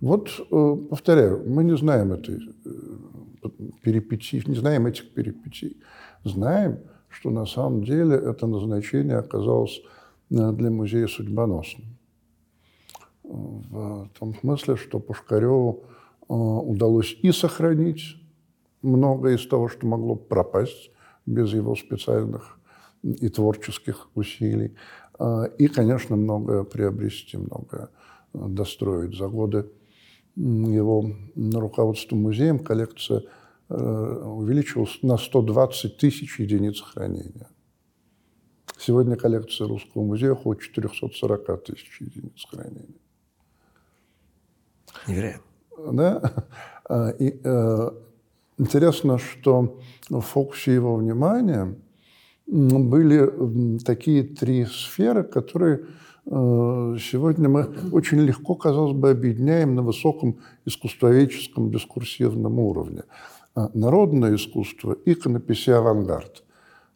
Вот, э, повторяю, мы не знаем этой э, перипетий, не знаем этих перипетий. Знаем, что на самом деле это назначение оказалось э, для музея судьбоносным. В том смысле, что Пушкареву удалось и сохранить многое из того, что могло пропасть без его специальных и творческих усилий, и, конечно, многое приобрести, многое достроить за годы его руководством музеем коллекция э, увеличилась на 120 тысяч единиц хранения. Сегодня коллекция Русского музея около 440 тысяч единиц хранения. Невероятно. Да? А, и, э, интересно, что в фокусе его внимания были такие три сферы, которые э, сегодня мы очень легко, казалось бы, объединяем на высоком искусствоведческом дискурсивном уровне. А, народное искусство, иконопись и авангард.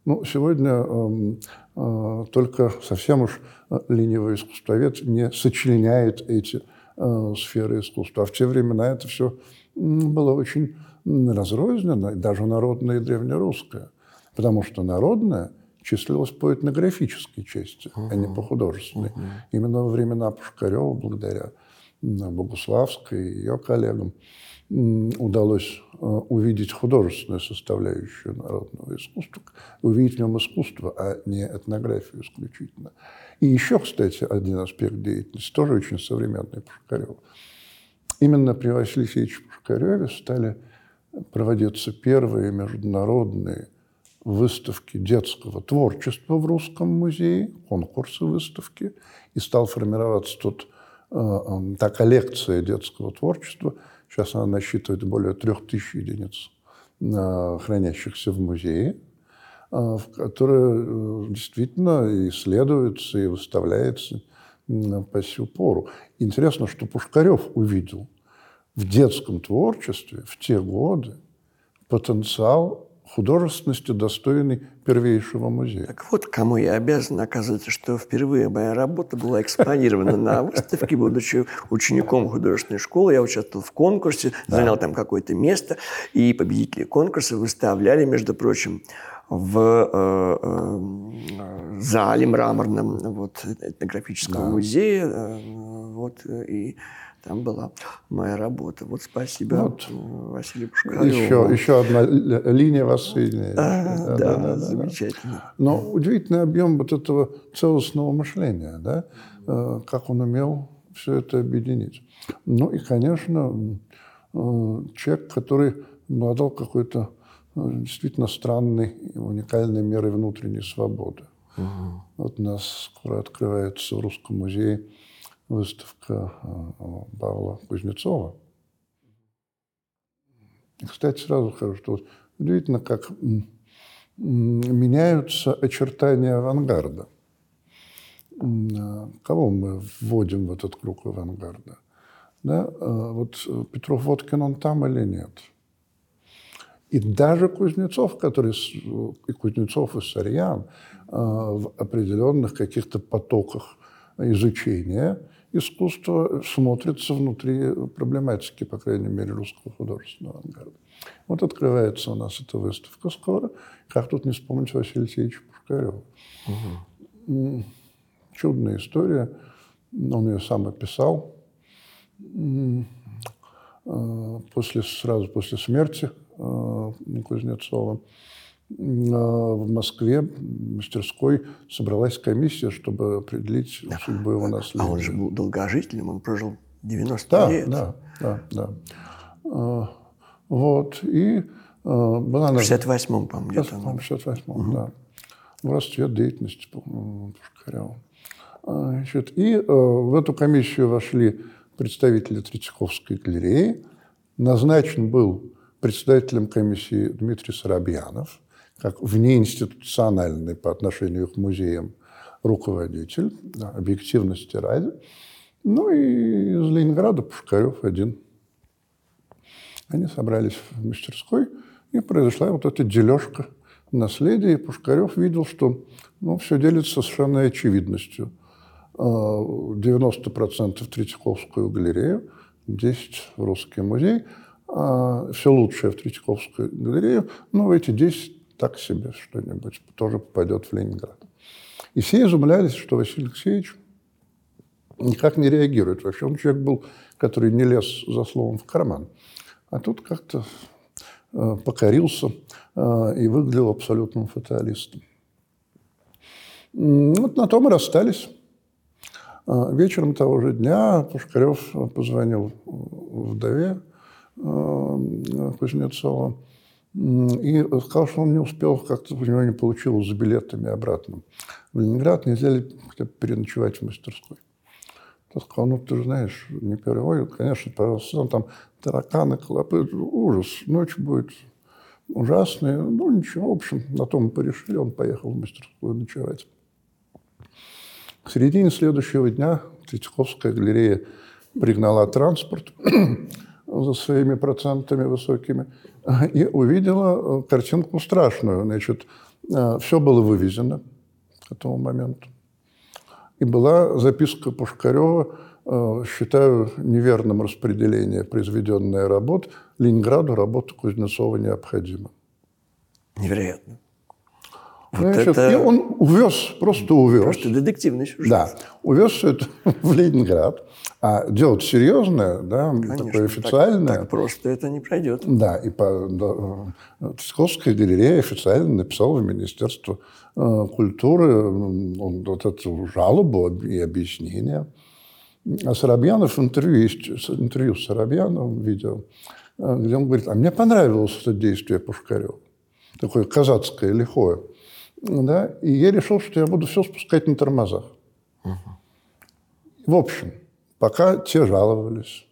Ну, сегодня э, только совсем уж э, ленивый искусствовед не сочленяет эти э, сферы искусства. А в те времена это все было очень разрозненно, даже народное и древнерусское. Потому что народное числилось по этнографической части, uh-huh. а не по художественной. Uh-huh. Именно во времена Пушкарева, благодаря Богуславской и ее коллегам, удалось э, увидеть художественную составляющую народного искусства, увидеть в нем искусство, а не этнографию исключительно. И еще, кстати, один аспект деятельности, тоже очень современный Пушкарева. Именно при Василии Алексеевиче Пушкареве стали проводиться первые международные выставки детского творчества в Русском музее, конкурсы выставки, и стал формироваться тут э, э, та коллекция детского творчества – Сейчас она насчитывает более трех тысяч единиц, э, хранящихся в музее, э, в которой э, действительно исследуется и выставляется по сию пору. Интересно, что Пушкарев увидел в детском творчестве в те годы потенциал художественности, достойной первейшего музея. Так вот, кому я обязан, оказывается, что впервые моя работа была экспонирована на выставке, будучи учеником художественной школы. Я участвовал в конкурсе, занял там какое-то место, и победители конкурса выставляли, между прочим, в э, э, зале мраморном вот, этнографического да. музея. Э, вот, и там была моя работа. Вот спасибо вот. Василию Пушкареву. Еще, еще одна линия вас соединяет. А, да, да, да, да, замечательно. Да. Но удивительный объем вот этого целостного мышления, да, э, как он умел все это объединить. Ну и, конечно, э, человек, который обладал какой-то э, действительно странной, уникальной мерой внутренней свободы. Угу. Вот у нас скоро открывается в Русском музее выставка э, Павла Кузнецова. И, кстати, сразу скажу, что вот удивительно, как меняются очертания авангарда. Кого мы вводим в этот круг авангарда? Да? Э, вот Петров Водкин, он там или нет? И даже Кузнецов, который, и Кузнецов, и Сарьян э, в определенных каких-то потоках изучения искусство смотрится внутри проблематики, по крайней мере, русского художественного авангарда. Вот открывается у нас эта выставка скоро. Как тут не вспомнить Василия Алексеевича Пушкарева. Угу. Чудная история. Он ее сам описал. А, после, сразу после смерти а, Кузнецова в Москве в мастерской собралась комиссия, чтобы определить да. судьбу его наследия. А он же был долгожителем, он прожил 90 да, лет. Да, да, да. А, вот, и а, была... В 68-м, по-моему, где-то. В 68-м, угу. да. В расцвет деятельности Пушкарева. А, значит, и в эту комиссию вошли представители Третьяковской галереи. Назначен был председателем комиссии Дмитрий Соробьянов – как внеинституциональный по отношению к музеям руководитель, да, объективности ради. Ну и из Ленинграда Пушкарев один. Они собрались в мастерской, и произошла вот эта дележка наследия. И Пушкарев видел, что ну, все делится совершенно очевидностью. 90% в Третьяковскую галерею, 10% в Русский музей, а все лучшее в Третьяковскую галерею, но в эти 10 так себе что-нибудь тоже попадет в Ленинград. И все изумлялись, что Василий Алексеевич никак не реагирует. Вообще он человек был, который не лез за словом в карман. А тут как-то э, покорился э, и выглядел абсолютным фаталистом. Вот на том и расстались. Э, вечером того же дня Пушкарев позвонил вдове Кузнецова и сказал, что он не успел, как-то у него не получилось с билетами обратно в Ленинград, нельзя ли переночевать в мастерской. Я сказал, ну ты же знаешь, не первый, конечно, пожалуйста, там тараканы, клопы, ужас, ночь будет ужасная. Ну ничего, в общем, на том мы порешили, он поехал в мастерскую ночевать. К середине следующего дня Третьяковская галерея пригнала транспорт за своими процентами высокими и увидела картинку страшную. Значит, все было вывезено к этому моменту. И была записка Пушкарева, э, считаю неверным распределение произведенной работ. Ленинграду работа Кузнецова необходима. Невероятно. Вот Значит, это... И он увез, просто увез. Просто детективный сюжет. Да, увез все это (laughs) в Ленинград. А дело серьезное, да, Конечно, такое официальное. Так, так просто это не пройдет. Да, и по, да, Тысяковская галерея официально написала в Министерство э, культуры вот эту жалобу и объяснение. А Соробьянов интервью, есть интервью с Соробьяновым видео, э, где он говорит, а мне понравилось это действие Пушкарева. Такое казацкое, лихое. Да? И я решил, что я буду все спускать на тормозах. Угу. В общем, пока те жаловались,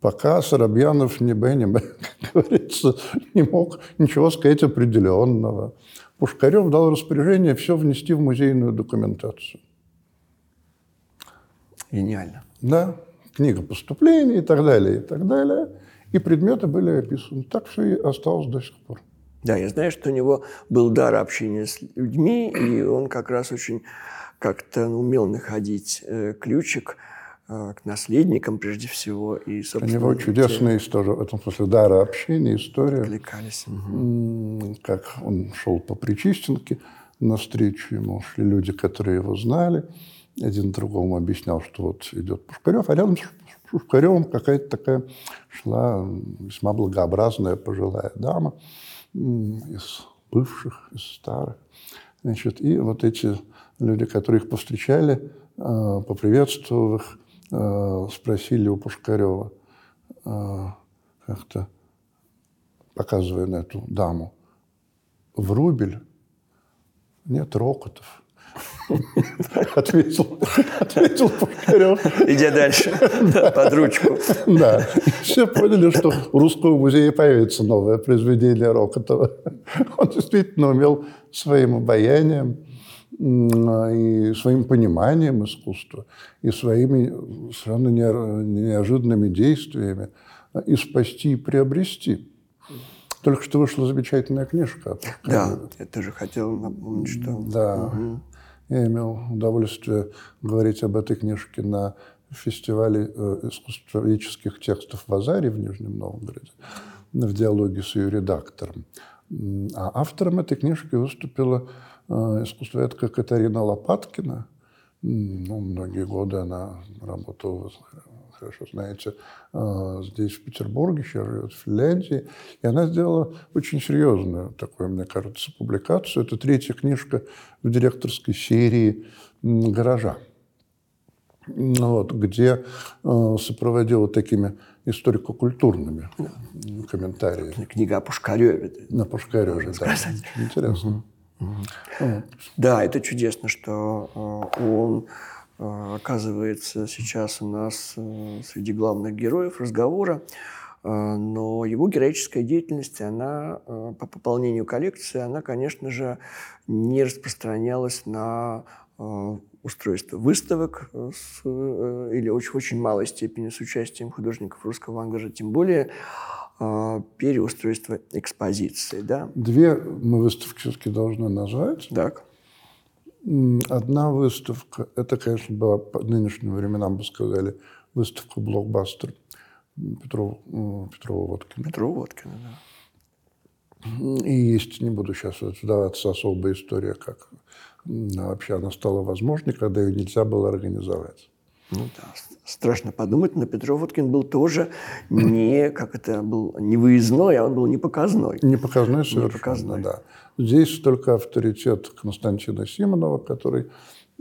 пока Соробьянов не бы, (laughs) как говорится, не мог ничего сказать определенного, Пушкарев дал распоряжение все внести в музейную документацию. Гениально. Да, книга поступлений и так далее, и так далее. И предметы были описаны. Так все и осталось до сих пор. Да, я знаю, что у него был дар общения с людьми, и он как раз очень как-то умел находить э, ключик к наследникам прежде всего. И, у него чудесная те... история, в этом смысле дара общения, история. Откликались. Угу. Как он шел по Причистенке, навстречу ему шли люди, которые его знали. Один другому объяснял, что вот идет Пушкарев, а рядом с Пушкаревым какая-то такая шла весьма благообразная пожилая дама из бывших, из старых. Значит, и вот эти люди, которые их повстречали, а, поприветствовав их, а, спросили у Пушкарева, а, как-то показывая на эту даму, Врубель? Нет, Рокотов. Ответил, ответил Пушкарев. Иди дальше, под ручку. Да. Все поняли, что в Русском музее появится новое произведение Рокотова. Он действительно умел своим обаянием и своим пониманием искусства, и своими совершенно неожиданными действиями и спасти, и приобрести. Только что вышла замечательная книжка. Да, я тоже хотел напомнить, что... Да. Угу. Я имел удовольствие говорить об этой книжке на фестивале э, искусствоведческих текстов в Азаре в Нижнем Новгороде в диалоге с ее редактором. А автором этой книжки выступила э, искусствоведка Катарина Лопаткина. Ну, многие годы она работала хорошо знаете, а, здесь, в Петербурге, сейчас живет в Финляндии. И она сделала очень серьезную такую, мне кажется, публикацию. Это третья книжка в директорской серии «Гаража». Вот, где э, сопроводила такими историко-культурными комментариями. Книга о Пушкареве. На Пушкареве, да. Очень интересно. Угу. Да, это чудесно, что э, он а, оказывается сейчас у нас э, среди главных героев разговора, но его героическая деятельность, она э, по пополнению коллекции, она, конечно же, не распространялась на э, устройство выставок с, или очень, очень малой степени с участием художников русского авангарда, тем более переустройство экспозиции. Да? Две мы выставки все-таки должны назвать. Так. Одна выставка, это, конечно, была по нынешним временам, бы сказали, выставка «Блокбастер» Петрова, Петрова Водкина. Петрова Водкина, да. И есть, не буду сейчас вдаваться, особая история, как вообще она стала возможной, когда ее нельзя было организовать. Ну да, страшно подумать, но Петров Водкин был тоже не, как это был, не выездной, а он был не показной. Не показной совершенно, не показной. да. Здесь только авторитет Константина Симонова, который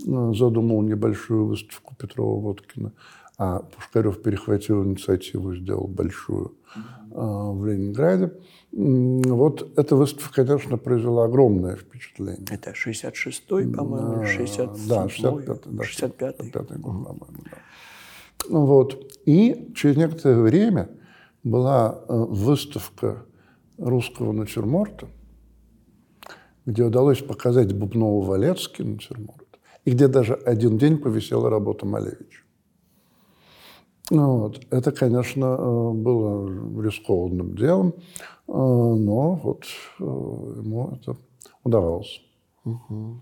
э, задумал небольшую выставку Петрова Водкина. а Пушкарев перехватил инициативу, сделал большую в Ленинграде. Вот эта выставка, конечно, произвела огромное впечатление. Это 66-й, по-моему, 67-й? Да, 65-й. Да, 65-й. год, по-моему, да. Вот. И через некоторое время была э, выставка русского натюрморта, где удалось показать Бубнову-Валецкий натюрморт, и где даже один день повисела работа Малевича. Ну, вот. Это, конечно, э, было рискованным делом, э, но вот ему это удавалось. Угу.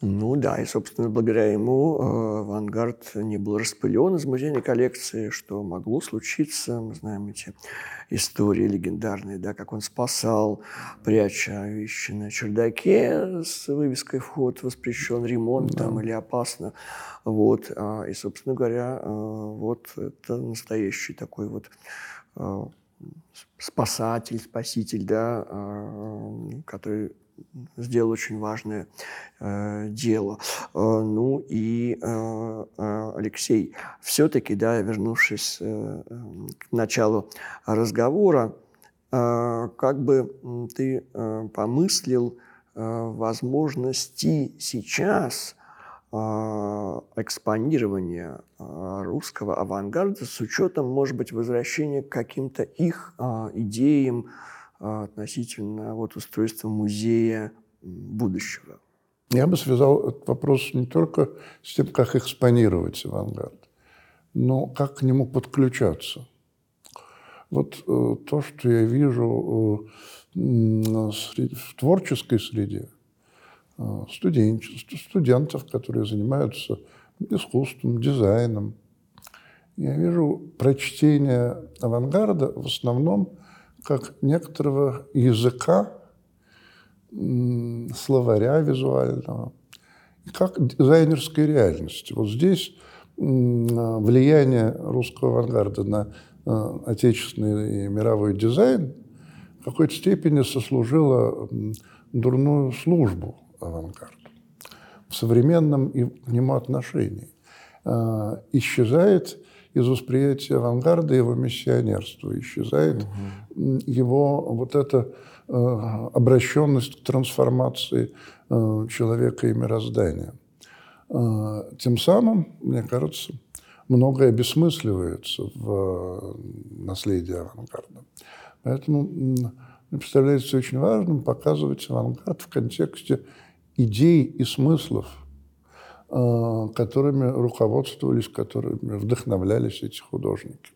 Ну да, и, собственно, благодаря ему э, авангард не был распылен из музейной коллекции, что могло случиться. Мы знаем эти истории легендарные, да, как он спасал, пряча вещи на чердаке с вывеской «Вход воспрещен, ремонт да. там или опасно». Вот. А, и, собственно говоря, э, вот это настоящий такой вот э, спасатель, спаситель, да, который сделал очень важное э, дело. Э, ну и э, э, Алексей, все-таки, да, вернувшись э, к началу разговора, э, как бы ты э, помыслил э, возможности сейчас э, экспонирования э, русского авангарда с учетом, может быть, возвращения к каким-то их э, идеям, относительно вот устройства музея будущего? Я бы связал этот вопрос не только с тем, как экспонировать авангард, но как к нему подключаться. Вот э, то, что я вижу э, в творческой среде, э, студентов, которые занимаются искусством, дизайном, я вижу прочтение авангарда в основном как некоторого языка, словаря визуального, как дизайнерской реальности. Вот здесь влияние русского авангарда на э, отечественный и мировой дизайн в какой-то степени сослужило дурную службу авангарду в современном и к нему отношении. Э, исчезает из восприятия авангарда его миссионерство, исчезает угу. его вот эта э, обращенность к трансформации э, человека и мироздания. Э, тем самым, мне кажется, многое бессмысливается в наследии авангарда. Поэтому мне представляется очень важным показывать авангард в контексте идей и смыслов – Э, которыми руководствовались, которыми вдохновлялись эти художники.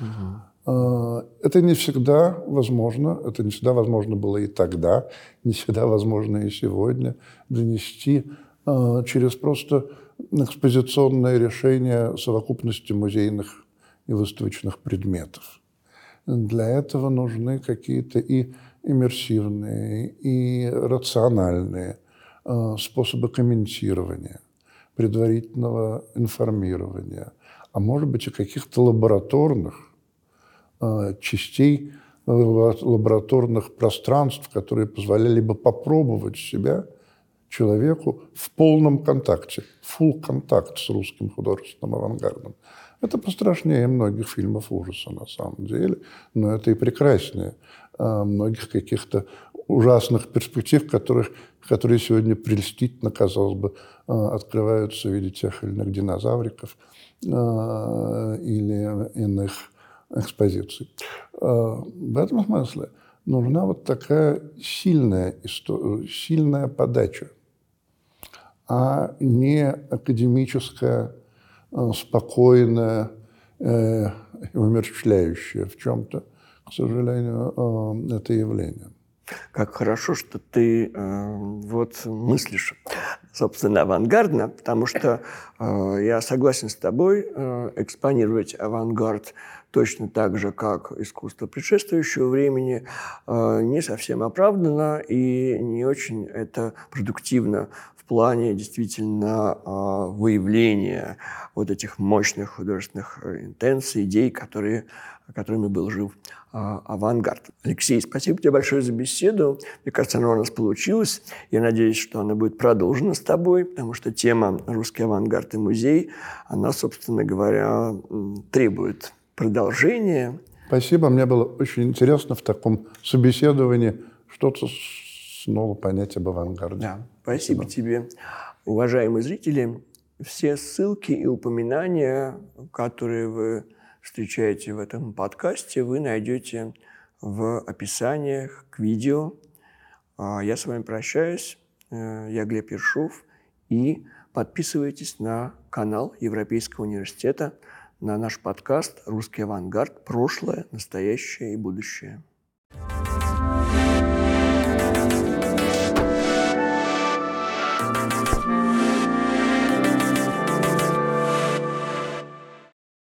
Угу. Это не всегда возможно, это не всегда возможно было и тогда, не всегда возможно и сегодня донести э, через просто экспозиционное решение совокупности музейных и выставочных предметов. Для этого нужны какие-то и иммерсивные, и рациональные способы комментирования предварительного информирования, а может быть и каких-то лабораторных э, частей, э, лабораторных пространств, которые позволяли бы попробовать себя человеку в полном контакте, full контакт с русским художественным авангардом. Это пострашнее многих фильмов ужаса на самом деле, но это и прекраснее э, многих каких-то ужасных перспектив, которых, которые сегодня прельстительно, казалось бы, э, открываются в виде тех или иных динозавриков э, или иных экспозиций. Э, в этом смысле нужна вот такая сильная, сильная подача, а не академическая, спокойная, умерщвляющая в чем-то, к сожалению, это явление. Как хорошо, что ты э, вот мыслишь, собственно, авангардно, потому что э, я согласен с тобой, э, экспонировать авангард точно так же, как искусство предшествующего времени, э, не совсем оправдано и не очень это продуктивно в плане действительно э, выявления вот этих мощных художественных интенций, идей, которые, которыми был жив а, авангард. Алексей, спасибо тебе большое за беседу. Мне кажется, она у нас получилась. Я надеюсь, что она будет продолжена с тобой, потому что тема «Русский авангард и музей», она, собственно говоря, требует продолжения. Спасибо. Мне было очень интересно в таком собеседовании что-то снова понять об авангарде. Да, спасибо, спасибо тебе. Уважаемые зрители, все ссылки и упоминания, которые вы встречаете в этом подкасте, вы найдете в описаниях к видео. А, я с вами прощаюсь. Э, я Глеб Ершов. И подписывайтесь на канал Европейского университета, на наш подкаст «Русский авангард. Прошлое, настоящее и будущее».